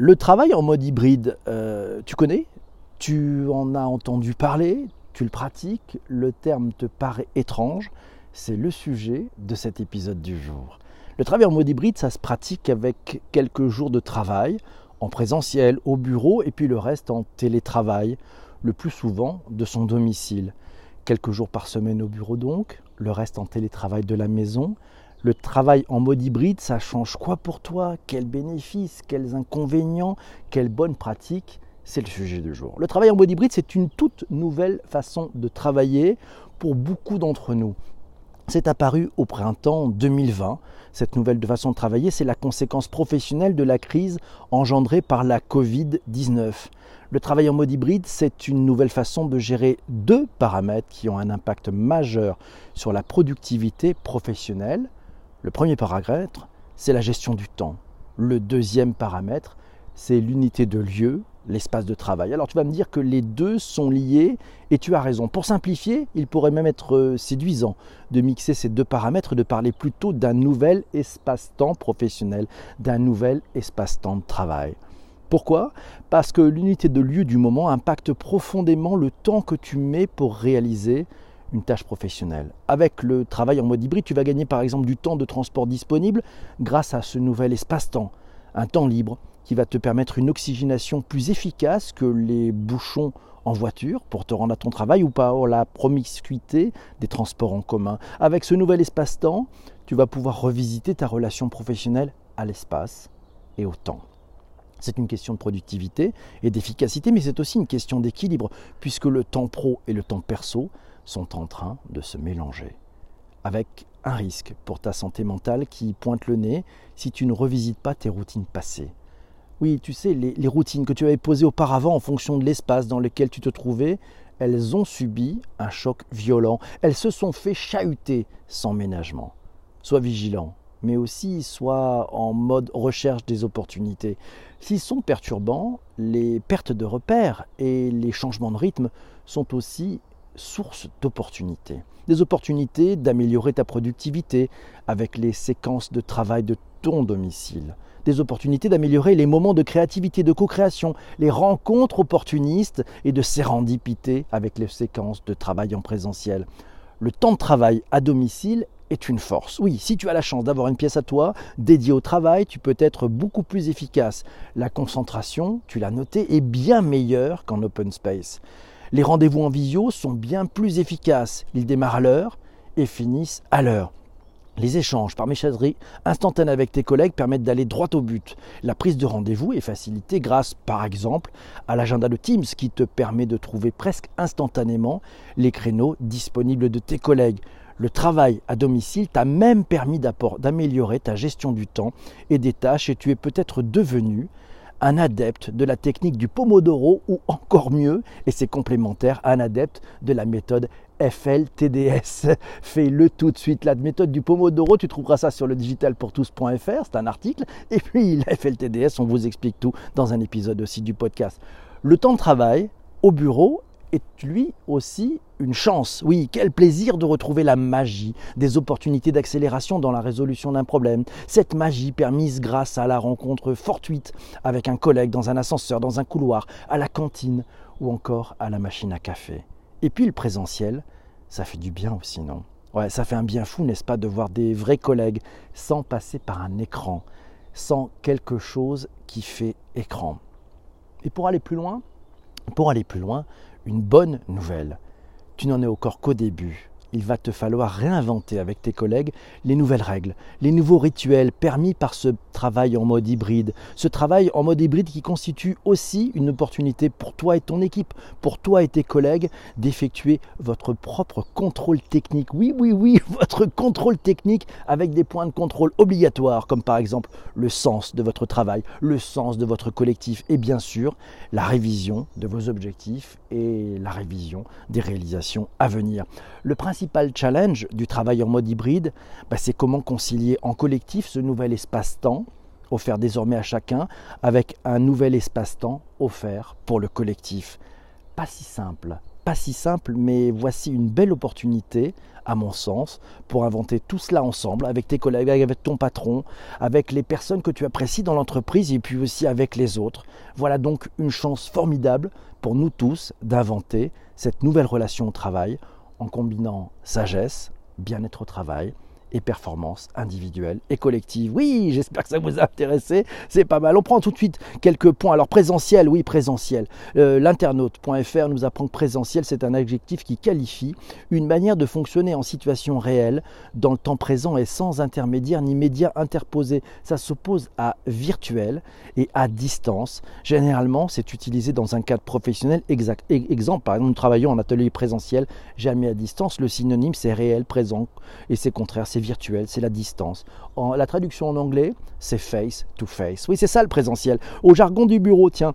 Le travail en mode hybride, euh, tu connais? Tu en as entendu parler? Tu le pratiques? Le terme te paraît étrange C'est le sujet de cet épisode du jour. Le travail en mode hybride, ça se pratique avec quelques jours de travail en présentiel, au bureau, et puis le reste en télétravail, le plus souvent de son domicile. Quelques jours par semaine au bureau donc, le reste en télétravail de la maison. Le travail en mode hybride, ça change quoi pour toi? Quels bénéfices Quels inconvénients Quelles bonnes pratiques? C'est le sujet du jour. Le travail en mode hybride, c'est une toute nouvelle façon de travailler pour beaucoup d'entre nous. C'est apparu au printemps 2020. Cette nouvelle façon de travailler, c'est la conséquence professionnelle de la crise engendrée par la Covid-19. Le travail en mode hybride, c'est une nouvelle façon de gérer deux paramètres qui ont un impact majeur sur la productivité professionnelle le premier paramètre, c'est la gestion du temps. Le deuxième paramètre, c'est l'unité de lieu, l'espace de travail. Alors tu vas me dire que les deux sont liés et tu as raison. Pour simplifier, il pourrait même être euh, séduisant de mixer ces deux paramètres et de parler plutôt d'un nouvel espace-temps professionnel, d'un nouvel espace-temps de travail. Pourquoi? Parce que l'unité de lieu du moment impacte profondément le temps que tu mets pour réaliser une tâche professionnelle. Avec le travail en mode hybride, tu vas gagner par exemple du temps de transport disponible grâce à ce nouvel espace-temps, un temps libre qui va te permettre une oxygénation plus efficace que les bouchons en voiture pour te rendre à ton travail ou pas la promiscuité des transports en commun. Avec ce nouvel espace-temps, tu vas pouvoir revisiter ta relation professionnelle à l'espace et au temps. C'est une question de productivité et d'efficacité, mais c'est aussi une question d'équilibre, puisque le temps pro et le temps perso sont en train de se mélanger. Avec un risque pour ta santé mentale qui pointe le nez si tu ne revisites pas tes routines passées. Oui, tu sais, les, routines que tu avais posées auparavant en fonction de l'espace dans lequel tu te trouvais, elles ont subi un choc violent. Elles se sont fait chahuter sans ménagement. Sois vigilant, mais aussi sois en mode recherche des opportunités. S'ils sont perturbants, les pertes de repères et les changements de rythme sont aussi source d'opportunités. Des opportunités d'améliorer ta productivité avec les séquences de travail de ton domicile. Des opportunités d'améliorer les moments de créativité, de co-création, les rencontres opportunistes et de sérendipité avec les séquences de travail en présentiel. Le temps de travail à domicile est une force. Oui, si tu as la chance d'avoir une pièce à toi dédiée au travail, tu peux être beaucoup plus efficace. La concentration, tu l'as noté, est bien meilleure qu'en open space. Les rendez-vous en visio sont bien plus efficaces. Ils démarrent à l'heure et finissent à l'heure. Les échanges par messagerie instantanée avec tes collègues permettent d'aller droit au but. La prise de rendez-vous est facilitée grâce, par exemple, à l'agenda de Teams qui te permet de trouver presque instantanément les créneaux disponibles de tes collègues. Le travail à domicile t'a même permis d'améliorer ta gestion du temps et des tâches et tu es peut-être devenu un adepte de la technique du Pomodoro ou encore mieux, et c'est complémentaire, un adepte de la méthode FLTDS. Fais-le tout de suite. La méthode du Pomodoro, tu trouveras ça sur le digitalpourtous.fr, c'est un article. Et puis la FLTDS, on vous explique tout dans un épisode aussi du podcast. Le temps de travail au bureau est lui aussi une chance. Oui, quel plaisir de retrouver la magie des opportunités d'accélération dans la résolution d'un problème. Cette magie permise grâce à la rencontre fortuite avec un collègue dans un ascenseur, dans un couloir, à la cantine ou encore à la machine à café. Et puis le présentiel, ça fait du bien aussi, non? Ouais, ça fait un bien fou, n'est-ce pas, de voir des vrais collègues sans passer par un écran, sans quelque chose qui fait écran. Et pour aller plus loin, pour aller plus loin, une bonne nouvelle. Tu n'en es encore qu'au début il va te falloir réinventer avec tes collègues les nouvelles règles, les nouveaux rituels permis par ce travail en mode hybride. Ce travail en mode hybride qui constitue aussi une opportunité pour toi et ton équipe, pour toi et tes collègues d'effectuer votre propre contrôle technique. Oui, oui, oui, votre contrôle technique avec des points de contrôle obligatoires comme par exemple le sens de votre travail, le sens de votre collectif et bien sûr la révision de vos objectifs et la révision des réalisations à venir. Principal challenge du travail en mode hybride, bah, c'est comment concilier en collectif ce nouvel espace-temps offert désormais à chacun avec un nouvel espace-temps offert pour le collectif. Pas si simple, pas si simple, mais voici une belle opportunité, à mon sens, pour inventer tout cela ensemble, avec tes collègues, avec ton patron, avec les personnes que tu apprécies dans l'entreprise et puis aussi avec les autres. Voilà donc une chance formidable pour nous tous d'inventer cette nouvelle relation au travail en combinant sagesse, bien-être au travail, et performance individuelle et collective. Oui, j'espère que ça vous a intéressé. C'est pas mal. On prend tout de suite quelques points. Alors présentiel, oui, présentiel. Euh, L'internaute.fr nous apprend que présentiel, c'est un adjectif qui qualifie une manière de fonctionner en situation réelle, dans le temps présent et sans intermédiaire ni média interposé. Ça s'oppose à virtuel et à distance. Généralement, c'est utilisé dans un cadre professionnel exact. Exemple, par exemple, nous travaillons en atelier présentiel, jamais à distance. Le synonyme, c'est réel, présent, et c'est contraire, virtuel, c'est la distance. La traduction en anglais, c'est face to face. Oui, c'est ça le présentiel. Au jargon du bureau, tiens,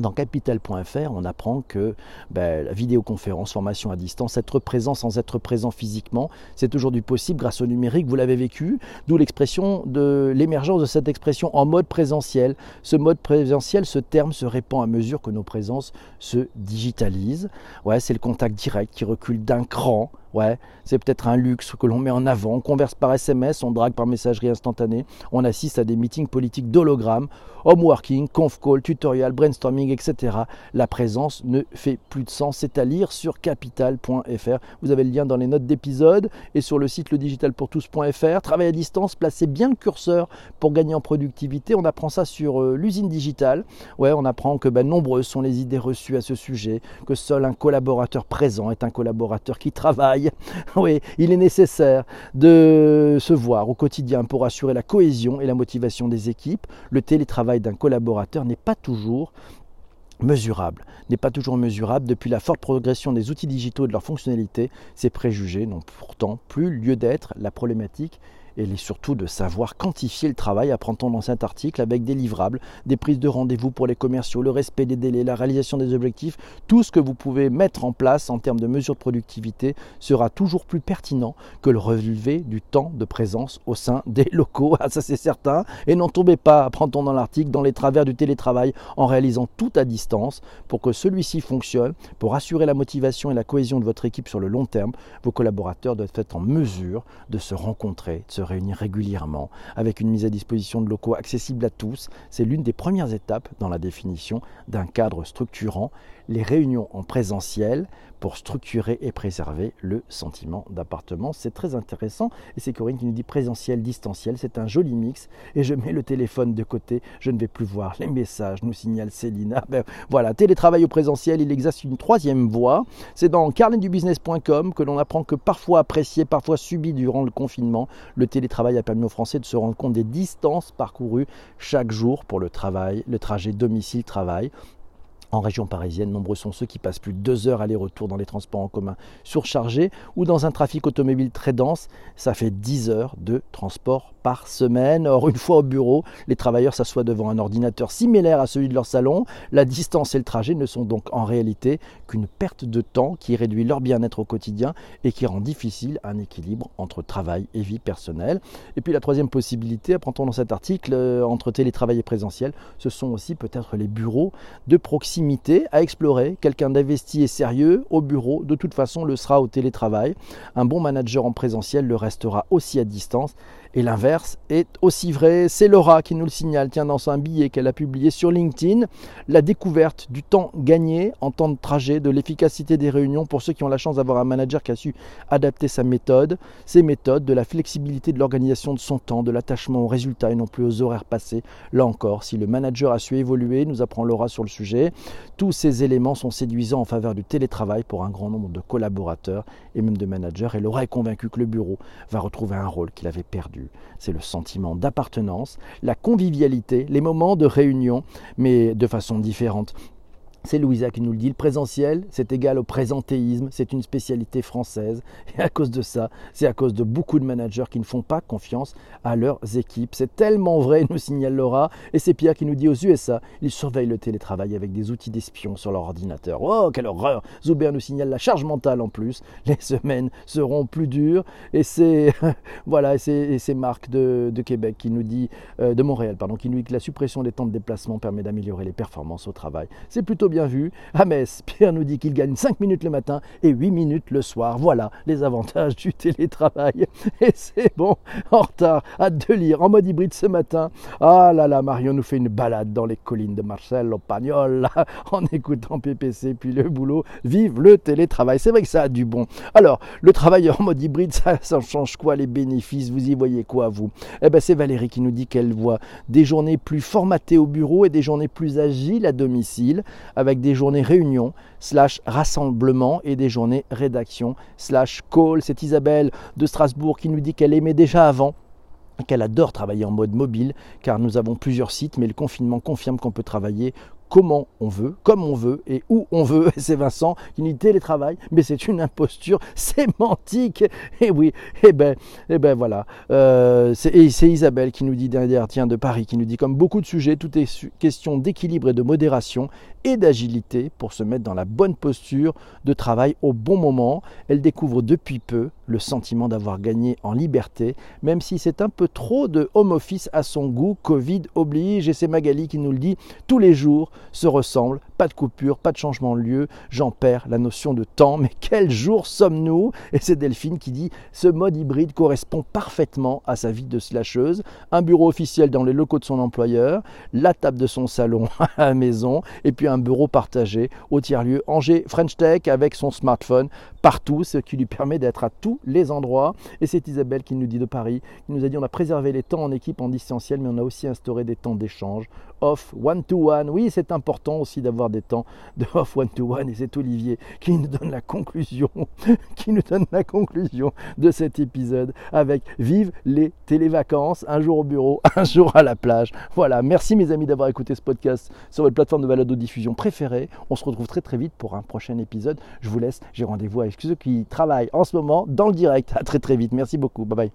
dans capital.fr, on apprend que ben, la vidéoconférence, formation à distance, être présent sans être présent physiquement, c'est aujourd'hui possible grâce au numérique, vous l'avez vécu, d'où l'expression de l'émergence de cette expression en mode présentiel. Ce mode présentiel, ce terme se répand à mesure que nos présences se digitalisent. Ouais, c'est le contact direct qui recule d'un cran Ouais, c'est peut-être un luxe que l'on met en avant. On converse par SMS, on drague par messagerie instantanée, on assiste à des meetings politiques d'hologrammes, home working, conf call, tutorial, brainstorming, etc. La présence ne fait plus de sens. C'est à lire sur capital.fr. Vous avez le lien dans les notes d'épisode et sur le site ledigitalpourtous.fr. Travail à distance, placez bien le curseur pour gagner en productivité. On apprend ça sur euh, l'usine digitale. Ouais, on apprend que ben, nombreuses sont les idées reçues à ce sujet, que seul un collaborateur présent est un collaborateur qui travaille Oui, il est nécessaire de se voir au quotidien pour assurer la cohésion et la motivation des équipes. Le télétravail d'un collaborateur n'est pas toujours mesurable, n'est pas toujours mesurable. Depuis la forte progression des outils digitaux et de leurs fonctionnalités, ces préjugés n'ont pourtant plus lieu d'être. La problématique et surtout de savoir quantifier le travail, apprend-on dans cet article, avec des livrables, des prises de rendez-vous pour les commerciaux, le respect des délais, la réalisation des objectifs, tout ce que vous pouvez mettre en place en termes de mesures de productivité sera toujours plus pertinent que le relevé du temps de présence au sein des locaux. Ah, ça c'est certain. Et n'en tombez pas, apprend-on dans l'article, dans les travers du télétravail en réalisant tout à distance pour que celui-ci fonctionne, pour assurer la motivation et la cohésion de votre équipe sur le long terme. Vos collaborateurs doivent être en mesure de se rencontrer, de se réunir régulièrement avec une mise à disposition de locaux accessibles à tous. C'est l'une des premières étapes dans la définition d'un cadre structurant les réunions en présentiel pour structurer et préserver le sentiment d'appartement. C'est très intéressant et c'est Corinne qui nous dit présentiel, distanciel. C'est un joli mix et je mets le téléphone de côté. Je ne vais plus voir les messages, nous signale Célina. Ben, voilà, télétravail au présentiel, il existe une troisième voie. C'est dans carnetdubusiness.com que l'on apprend que parfois apprécié, parfois subi durant le confinement, le télétravail a permis aux Français de se rendre compte des distances parcourues chaque jour pour le travail, le trajet domicile-travail. En région parisienne, nombreux sont ceux qui passent plus de deux heures aller-retour dans les transports en commun surchargés ou dans un trafic automobile très dense. Ça fait 10 heures de transport par semaine. Or, une fois au bureau, les travailleurs s'assoient devant un ordinateur similaire à celui de leur salon. La distance et le trajet ne sont donc en réalité qu'une perte de temps qui réduit leur bien-être au quotidien et qui rend difficile un équilibre entre travail et vie personnelle. Et puis la troisième possibilité, apprend-on dans cet article, euh, entre télétravail et présentiel, ce sont aussi peut-être les bureaux de proximité à explorer. Quelqu'un d'investi et sérieux au bureau, de toute façon, le sera au télétravail. Un bon manager en présentiel le restera aussi à distance et l'inverse est aussi vrai. C'est Laura qui nous le signale, tiens, dans un billet qu'elle a publié sur LinkedIn, la découverte du temps gagné en temps de trajet, de l'efficacité des réunions pour ceux qui ont la chance d'avoir un manager qui a su adapter sa méthode, ses méthodes, de la flexibilité de l'organisation de son temps, de l'attachement aux résultats et non plus aux horaires passés. Là encore, si le manager a su évoluer, nous apprend Laura sur le sujet, tous ces éléments sont séduisants en faveur du télétravail pour un grand nombre de collaborateurs et même de managers. Et Laura est convaincue que le bureau va retrouver un rôle qu'il avait perdu c'est le sentiment d'appartenance, la convivialité, les moments de réunion, mais de façon différente. C'est Louisa qui nous le dit, le présentiel, c'est égal au présentéisme, c'est une spécialité française. Et à cause de ça, c'est à cause de beaucoup de managers qui ne font pas confiance à leurs équipes. C'est tellement vrai, nous signale Laura. Et c'est Pierre qui nous dit aux USA, ils surveillent le télétravail avec des outils d'espion sur leur ordinateur. Oh, quelle horreur Zuber nous signale la charge mentale en plus. Les semaines seront plus dures. Et c'est voilà, Marc de, Québec qui nous dit, euh, de Montréal, pardon, qui nous dit que la suppression des temps de déplacement permet d'améliorer les performances au travail. C'est plutôt bien vu. À Metz, Pierre nous dit qu'il gagne 5 minutes le matin et 8 minutes le soir. Voilà les avantages du télétravail. Et c'est bon, en retard, hâte de lire, en mode hybride ce matin. Ah là là, Marion nous fait une balade dans les collines de Marcel Pagnol en écoutant PPC, puis le boulot. Vive le télétravail. C'est vrai que ça a du bon. Alors, le travail en mode hybride, ça, ça change quoi les bénéfices? Vous y voyez quoi, vous? Eh bien, c'est Valérie qui nous dit qu'elle voit des journées plus formatées au bureau et des journées plus agiles à domicile, des journées réunion, slash rassemblement et des journées rédaction, slash call. C'est Isabelle de Strasbourg qui nous dit qu'elle aimait déjà avant qu'elle adore travailler en mode mobile car nous avons plusieurs sites mais le confinement confirme qu'on peut travailler comment on veut, comme on veut et où on veut. C'est Vincent qui nous dit télétravail, mais c'est une imposture sémantique. Et oui, et eh ben, et eh ben voilà. Euh, c'est Isabelle qui nous dit derrière, tiens, de Paris, qui nous dit comme beaucoup de sujets, tout est question d'équilibre et de modération et d'agilité pour se mettre dans la bonne posture de travail au bon moment. Elle découvre depuis peu le sentiment d'avoir gagné en liberté, même si c'est un peu trop de home office à son goût. Covid oblige, et c'est Magali qui nous le dit tous les jours se ressemblent, pas de coupure, pas de changement de lieu, j'en perds la notion de temps, mais quel jour sommes-nous? Et c'est Delphine qui dit ce mode hybride correspond parfaitement à sa vie de slasheuse, un bureau officiel dans les locaux de son employeur, la table de son salon à la maison, et puis un bureau partagé au tiers-lieu. Angers French Tech avec son smartphone partout, ce qui lui permet d'être à tous les endroits. Et c'est Isabelle qui nous dit de Paris, qui nous a dit on a préservé les temps en équipe en distanciel, mais on a aussi instauré des temps d'échange off one-to-one. Oui, c'est important aussi d'avoir des temps de off one-to-one. Et c'est Olivier qui nous donne la conclusion, qui nous donne la conclusion de cet épisode avec Vive les télévacances, un jour au bureau, un jour à la plage. Voilà, merci mes amis d'avoir écouté ce podcast sur votre plateforme de balado-diffusion préférée. On se retrouve très très vite pour un prochain épisode. Je vous laisse, j'ai rendez-vous avec ceux qui travaillent en ce moment dans le direct. À très très vite. Merci beaucoup. Bye bye.